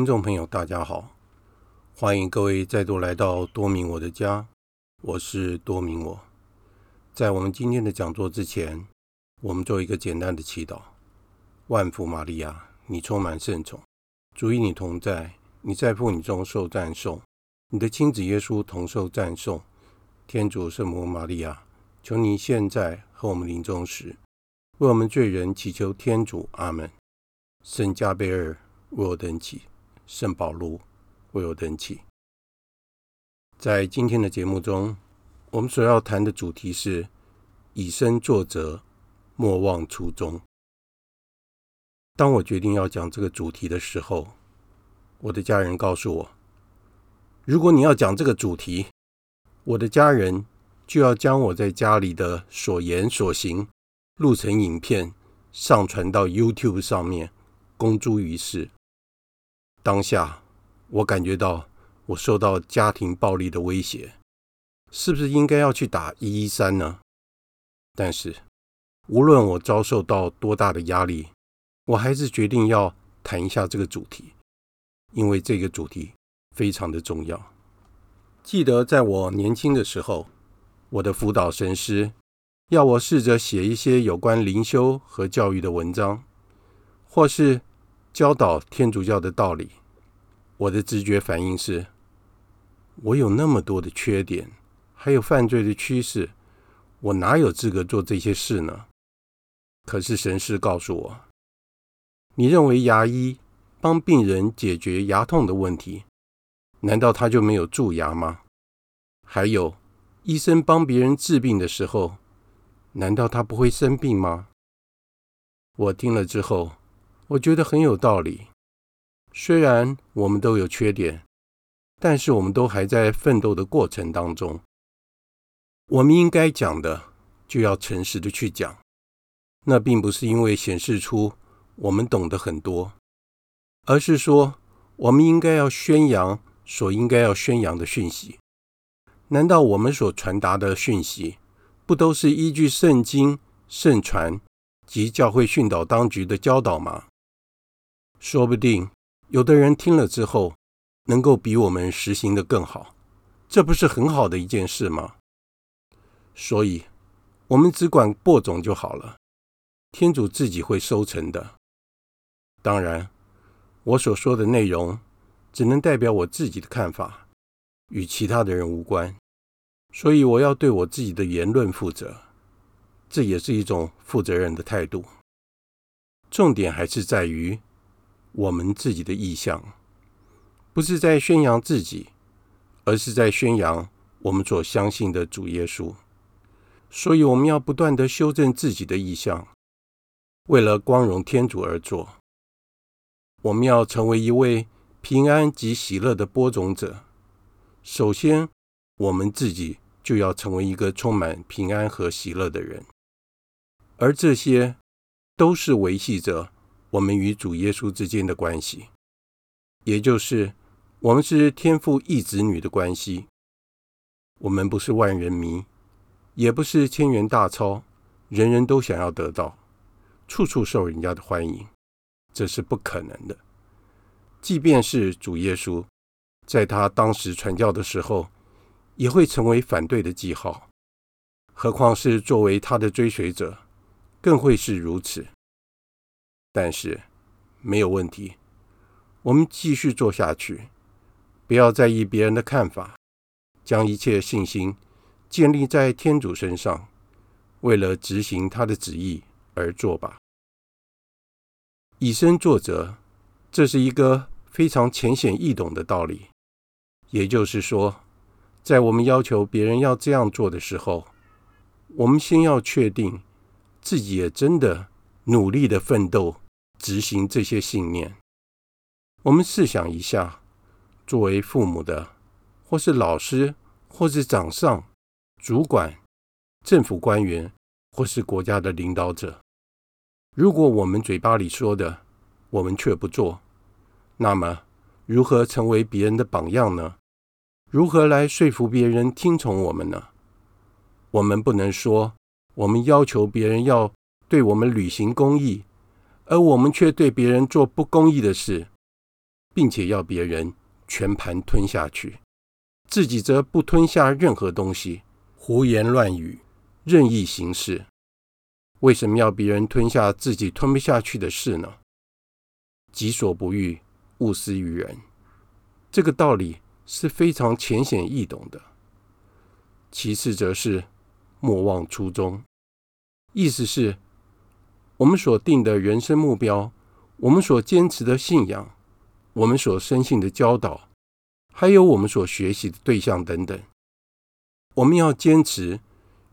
听众朋友，大家好，欢迎各位再度来到多明我的家，我是多明我。在我们今天的讲座之前，我们做一个简单的祈祷：万福玛利亚，你充满圣宠，主与你同在，你在妇女中受赞颂，你的亲子耶稣同受赞颂。天主圣母玛利亚，求你现在和我们临终时，为我们罪人祈求天主。阿门。圣加贝尔。为我等祈，圣保禄为我等祈。在今天的节目中，我们所要谈的主题是以身作则，莫忘初衷。当我决定要讲这个主题的时候，我的家人告诉我，如果你要讲这个主题，我的家人就要将我在家里的所言所行录成影片，上传到 YouTube 上面，公诸于世。当下，我感觉到我受到家庭暴力的威胁，是不是应该要去打一一三呢？但是，无论我遭受到多大的压力，我还是决定要谈一下这个主题，因为这个主题非常的重要。记得在我年轻的时候，我的辅导神师要我试着写一些有关灵修和教育的文章，或是。教导天主教的道理，我的直觉反应是：我有那么多的缺点，还有犯罪的趋势，我哪有资格做这些事呢？可是神师告诉我：你认为牙医帮病人解决牙痛的问题，难道他就没有蛀牙吗？还有，医生帮别人治病的时候，难道他不会生病吗？我听了之后。我觉得很有道理。虽然我们都有缺点，但是我们都还在奋斗的过程当中。我们应该讲的，就要诚实的去讲。那并不是因为显示出我们懂得很多，而是说我们应该要宣扬所应该要宣扬的讯息。难道我们所传达的讯息，不都是依据圣经、圣传及教会训导当局的教导吗？说不定有的人听了之后，能够比我们实行的更好，这不是很好的一件事吗？所以，我们只管播种就好了，天主自己会收成的。当然，我所说的内容只能代表我自己的看法，与其他的人无关，所以我要对我自己的言论负责，这也是一种负责任的态度。重点还是在于。我们自己的意向，不是在宣扬自己，而是在宣扬我们所相信的主耶稣。所以，我们要不断地修正自己的意向，为了光荣天主而做。我们要成为一位平安及喜乐的播种者。首先，我们自己就要成为一个充满平安和喜乐的人，而这些都是维系着。我们与主耶稣之间的关系，也就是我们是天父异子女的关系。我们不是万人迷，也不是千元大钞，人人都想要得到，处处受人家的欢迎，这是不可能的。即便是主耶稣，在他当时传教的时候，也会成为反对的记号，何况是作为他的追随者，更会是如此。但是没有问题，我们继续做下去，不要在意别人的看法，将一切信心建立在天主身上，为了执行他的旨意而做吧。以身作则，这是一个非常浅显易懂的道理。也就是说，在我们要求别人要这样做的时候，我们先要确定自己也真的。努力的奋斗，执行这些信念。我们试想一下，作为父母的，或是老师，或是长上、主管、政府官员，或是国家的领导者，如果我们嘴巴里说的，我们却不做，那么如何成为别人的榜样呢？如何来说服别人听从我们呢？我们不能说，我们要求别人要。对我们履行公义，而我们却对别人做不公义的事，并且要别人全盘吞下去，自己则不吞下任何东西，胡言乱语，任意行事。为什么要别人吞下自己吞不下去的事呢？己所不欲，勿施于人。这个道理是非常浅显易懂的。其次，则是莫忘初衷，意思是，我们所定的人生目标，我们所坚持的信仰，我们所深信的教导，还有我们所学习的对象等等，我们要坚持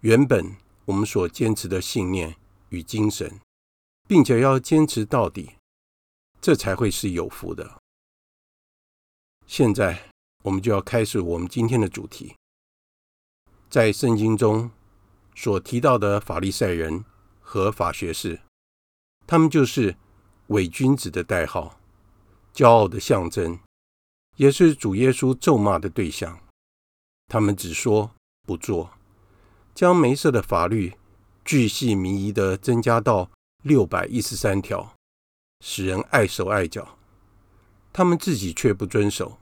原本。我们所坚持的信念与精神，并且要坚持到底，这才会是有福的。现在，我们就要开始我们今天的主题。在圣经中所提到的法利赛人和法学士，他们就是伪君子的代号，骄傲的象征，也是主耶稣咒骂的对象。他们只说不做。将梅瑟的法律巨细靡遗地增加到六百一十三条，使人碍手碍脚。他们自己却不遵守。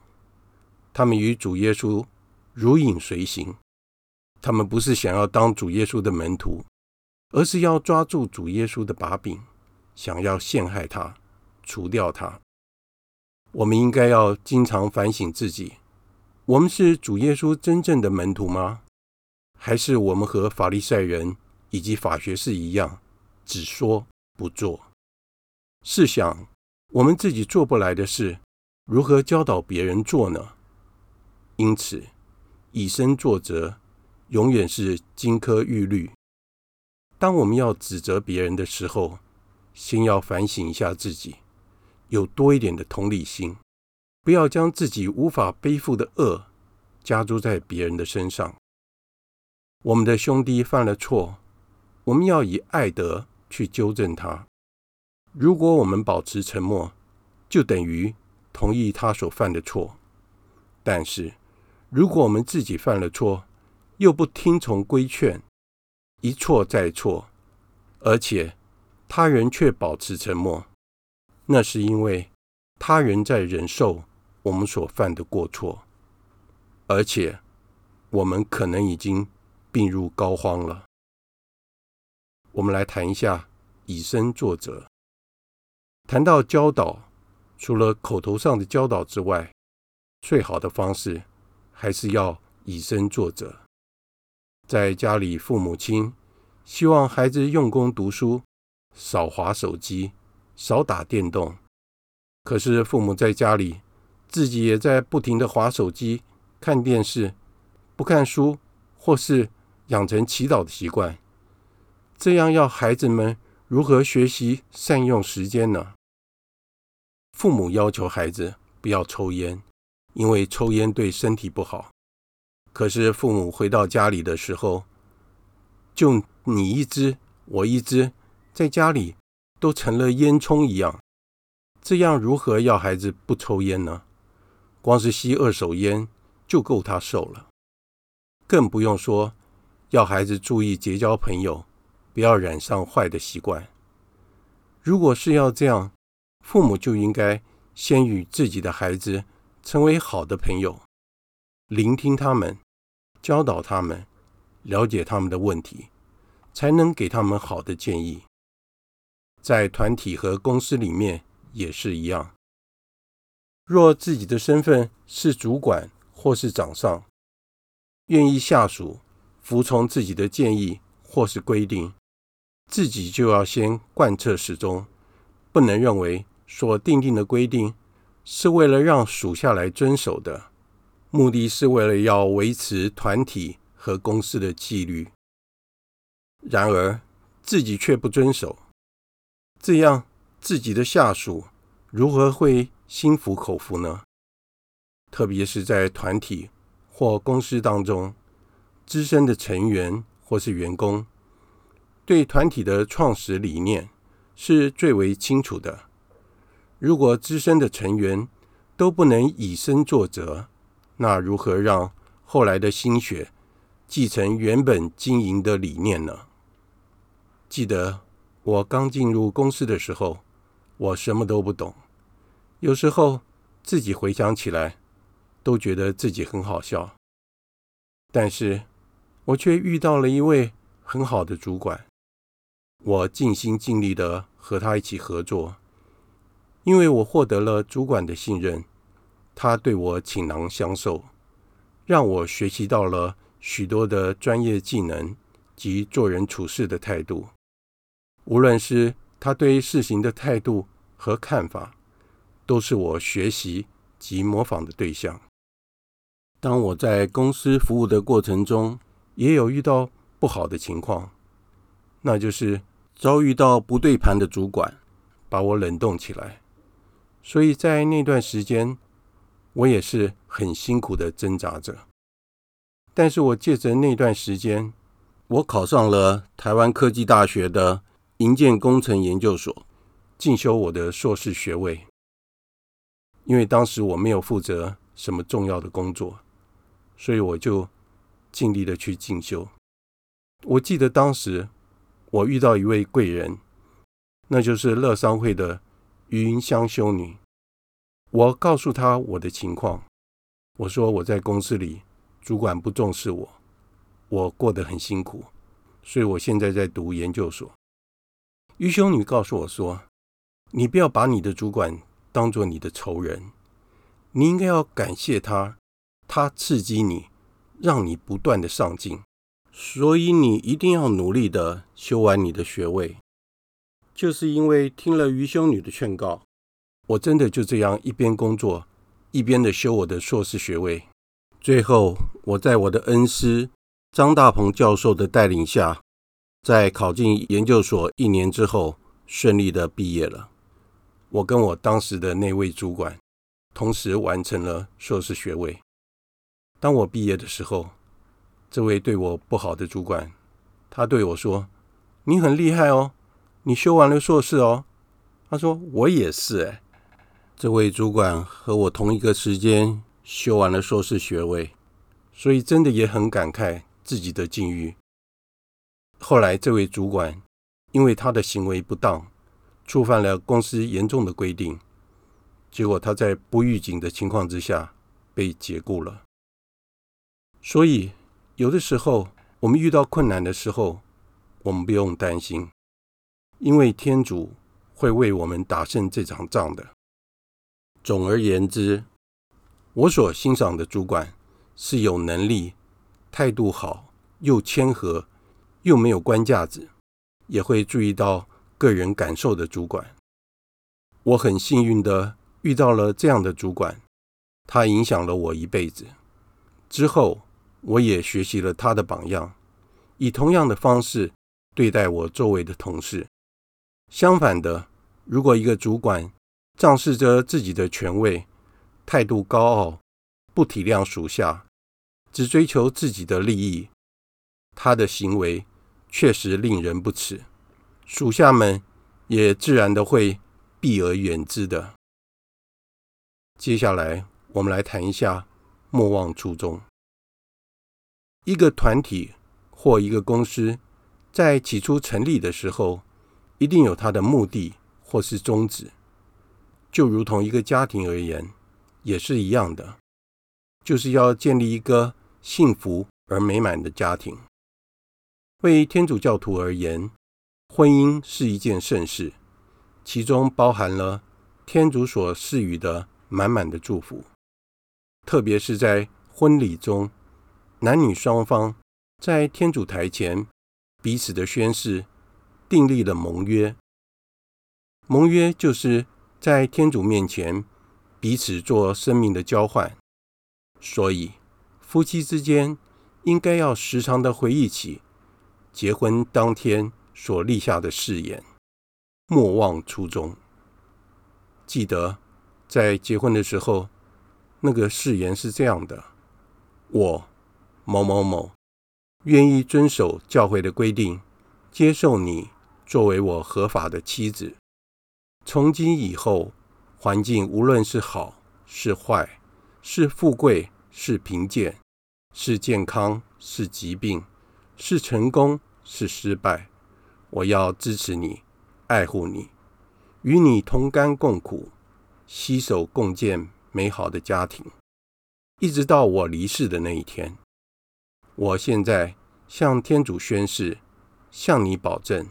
他们与主耶稣如影随形。他们不是想要当主耶稣的门徒，而是要抓住主耶稣的把柄，想要陷害他，除掉他。我们应该要经常反省自己：我们是主耶稣真正的门徒吗？还是我们和法利赛人以及法学士一样，只说不做。试想，我们自己做不来的事，如何教导别人做呢？因此，以身作则，永远是金科玉律。当我们要指责别人的时候，先要反省一下自己，有多一点的同理心，不要将自己无法背负的恶加诸在别人的身上。我们的兄弟犯了错，我们要以爱德去纠正他。如果我们保持沉默，就等于同意他所犯的错。但是，如果我们自己犯了错，又不听从规劝，一错再错，而且他人却保持沉默，那是因为他人在忍受我们所犯的过错，而且我们可能已经。病入膏肓了。我们来谈一下以身作则。谈到教导，除了口头上的教导之外，最好的方式还是要以身作则。在家里，父母亲希望孩子用功读书，少划手机，少打电动。可是父母在家里，自己也在不停的划手机、看电视，不看书，或是养成祈祷的习惯，这样要孩子们如何学习善用时间呢？父母要求孩子不要抽烟，因为抽烟对身体不好。可是父母回到家里的时候，就你一支我一支，在家里都成了烟囱一样。这样如何要孩子不抽烟呢？光是吸二手烟就够他受了，更不用说。要孩子注意结交朋友，不要染上坏的习惯。如果是要这样，父母就应该先与自己的孩子成为好的朋友，聆听他们，教导他们，了解他们的问题，才能给他们好的建议。在团体和公司里面也是一样。若自己的身份是主管或是长上，愿意下属。服从自己的建议或是规定，自己就要先贯彻始终，不能认为所订定的规定是为了让属下来遵守的，目的是为了要维持团体和公司的纪律。然而自己却不遵守，这样自己的下属如何会心服口服呢？特别是在团体或公司当中。资深的成员或是员工，对团体的创始理念是最为清楚的。如果资深的成员都不能以身作则，那如何让后来的新血继承原本经营的理念呢？记得我刚进入公司的时候，我什么都不懂，有时候自己回想起来，都觉得自己很好笑。但是，我却遇到了一位很好的主管，我尽心尽力的和他一起合作，因为我获得了主管的信任，他对我倾囊相授，让我学习到了许多的专业技能及做人处事的态度。无论是他对事情的态度和看法，都是我学习及模仿的对象。当我在公司服务的过程中，也有遇到不好的情况，那就是遭遇到不对盘的主管，把我冷冻起来。所以在那段时间，我也是很辛苦的挣扎着。但是我借着那段时间，我考上了台湾科技大学的营建工程研究所，进修我的硕士学位。因为当时我没有负责什么重要的工作，所以我就尽力的去进修。我记得当时我遇到一位贵人，那就是乐商会的余云香修女。我告诉她我的情况，我说我在公司里主管不重视我，我过得很辛苦，所以我现在在读研究所。余修女告诉我说：“你不要把你的主管。”当做你的仇人，你应该要感谢他，他刺激你，让你不断的上进，所以你一定要努力的修完你的学位。就是因为听了余修女的劝告，我真的就这样一边工作，一边的修我的硕士学位。最后，我在我的恩师张大鹏教授的带领下，在考进研究所一年之后，顺利的毕业了。我跟我当时的那位主管同时完成了硕士学位。当我毕业的时候，这位对我不好的主管，他对我说：“你很厉害哦，你修完了硕士哦。”他说：“我也是。”哎，这位主管和我同一个时间修完了硕士学位，所以真的也很感慨自己的境遇。后来，这位主管因为他的行为不当。触犯了公司严重的规定，结果他在不预警的情况之下被解雇了。所以，有的时候我们遇到困难的时候，我们不用担心，因为天主会为我们打胜这场仗的。总而言之，我所欣赏的主管是有能力、态度好、又谦和、又没有官架子，也会注意到。个人感受的主管，我很幸运的遇到了这样的主管，他影响了我一辈子。之后，我也学习了他的榜样，以同样的方式对待我周围的同事。相反的，如果一个主管仗势着自己的权威，态度高傲，不体谅属下，只追求自己的利益，他的行为确实令人不齿。属下们也自然的会避而远之的。接下来，我们来谈一下莫忘初衷。一个团体或一个公司，在起初成立的时候，一定有它的目的或是宗旨。就如同一个家庭而言，也是一样的，就是要建立一个幸福而美满的家庭。为天主教徒而言，婚姻是一件盛事，其中包含了天主所赐予的满满的祝福。特别是在婚礼中，男女双方在天主台前彼此的宣誓，订立了盟约。盟约就是在天主面前彼此做生命的交换。所以，夫妻之间应该要时常的回忆起结婚当天。所立下的誓言，莫忘初衷。记得在结婚的时候，那个誓言是这样的：我某某某愿意遵守教会的规定，接受你作为我合法的妻子。从今以后，环境无论是好是坏，是富贵是贫贱，是健康是疾病，是成功是失败。我要支持你，爱护你，与你同甘共苦，携手共建美好的家庭，一直到我离世的那一天。我现在向天主宣誓，向你保证，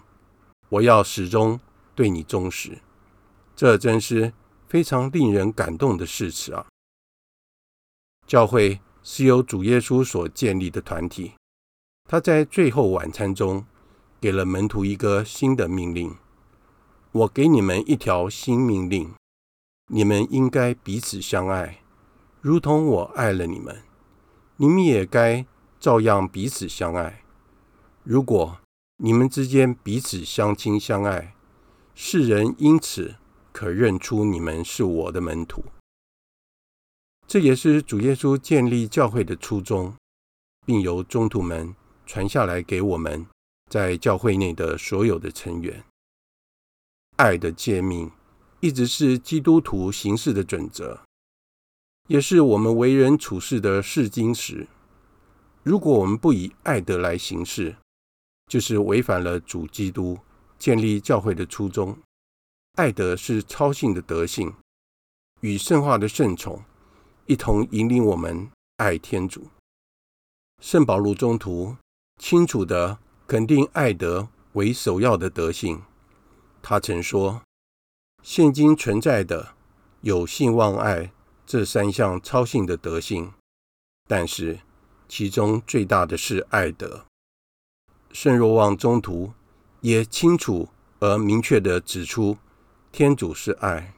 我要始终对你忠实。这真是非常令人感动的誓词啊！教会是由主耶稣所建立的团体，他在最后晚餐中给了门徒一个新的命令：我给你们一条新命令，你们应该彼此相爱，如同我爱了你们，你们也该照样彼此相爱。如果你们之间彼此相亲相爱，世人因此可认出你们是我的门徒，这也是主耶稣建立教会的初衷，并由宗徒们传下来给我们在教会内的所有的成员。爱的诫命一直是基督徒行事的准则，也是我们为人处事的试金石。如果我们不以爱德来行事，就是违反了主基督建立教会的初衷。爱德是超性的德性，与圣化的圣宠一同引领我们爱天主。圣保禄宗徒清楚的肯定爱德为首要的德性。他曾说：“现今存在的有信望爱这三项超性的德性，但是其中最大的是爱德。”圣若望中途也清楚而明确地指出。天主是爱，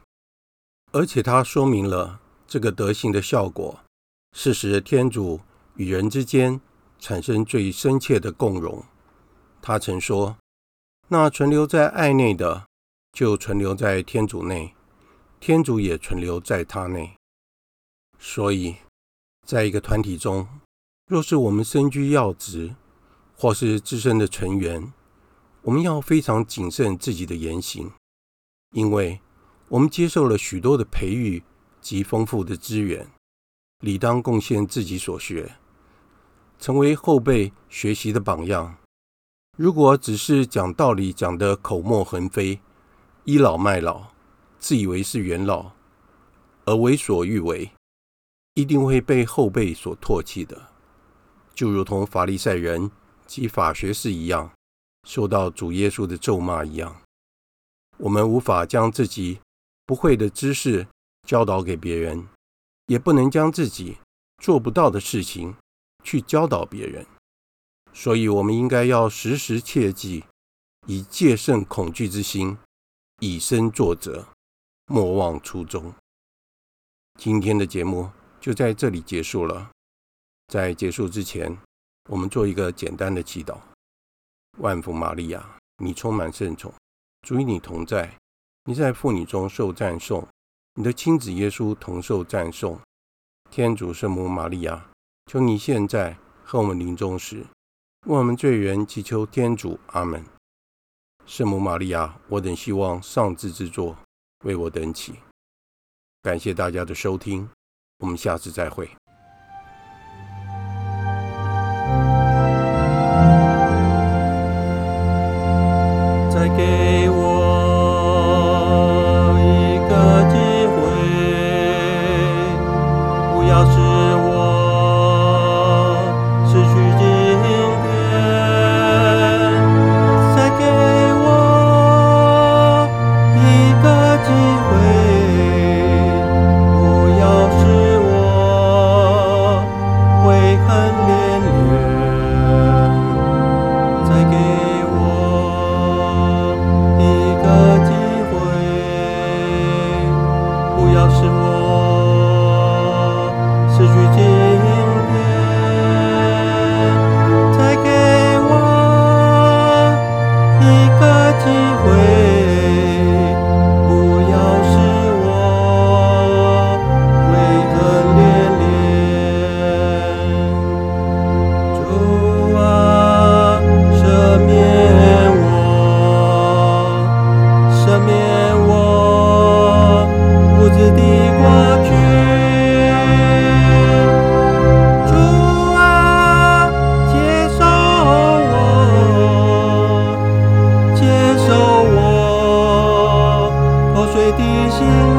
而且他说明了这个德性的效果，是使天主与人之间产生最深切的共融。他曾说：“那存留在爱内的，就存留在天主内，天主也存留在他内。”所以，在一个团体中，若是我们身居要职，或是资深的成员，我们要非常谨慎自己的言行。因为我们接受了许多的培育及丰富的资源，理当贡献自己所学，成为后辈学习的榜样。如果只是讲道理讲得口沫横飞、倚老卖老、自以为是元老，而为所欲为，一定会被后辈所唾弃的，就如同法利赛人及法学士一样，受到主耶稣的咒骂一样。我们无法将自己不会的知识教导给别人，也不能将自己做不到的事情去教导别人。所以，我们应该要时时切记，以戒慎恐惧之心，以身作则，莫忘初衷。今天的节目就在这里结束了。在结束之前，我们做一个简单的祈祷：万福玛利亚，你充满圣宠。主与你同在，你在妇女中受赞颂，你的亲子耶稣同受赞颂。天主圣母玛利亚，求你现在和我们临终时，为我们罪人祈求天主。阿门。圣母玛利亚，我等希望上至之作为我等起。感谢大家的收听，我们下次再会。心。